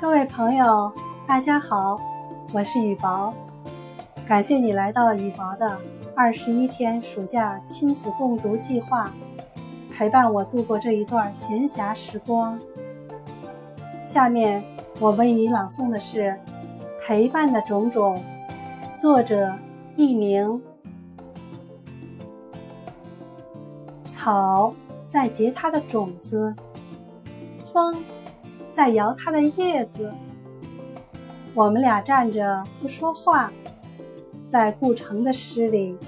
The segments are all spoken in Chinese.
各位朋友，大家好，我是雨薄，感谢你来到雨薄的二十一天暑假亲子共读计划，陪伴我度过这一段闲暇时光。下面我为你朗诵的是《陪伴的种种》，作者佚名。草在结它的种子，风。在摇它的叶子，我们俩站着不说话，在顾城的诗里，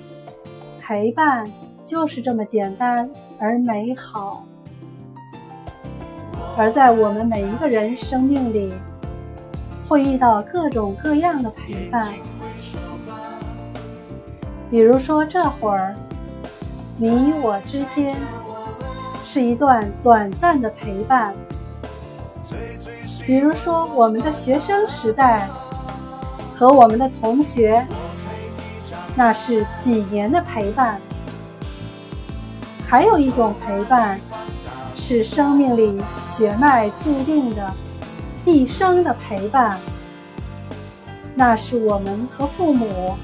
陪伴就是这么简单而美好。而在我们每一个人生命里，会遇到各种各样的陪伴，比如说这会儿，你我之间是一段短暂的陪伴。比如说，我们的学生时代和我们的同学，那是几年的陪伴；还有一种陪伴，是生命里血脉注定的一生的陪伴，那是我们和父母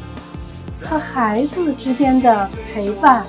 和孩子之间的陪伴。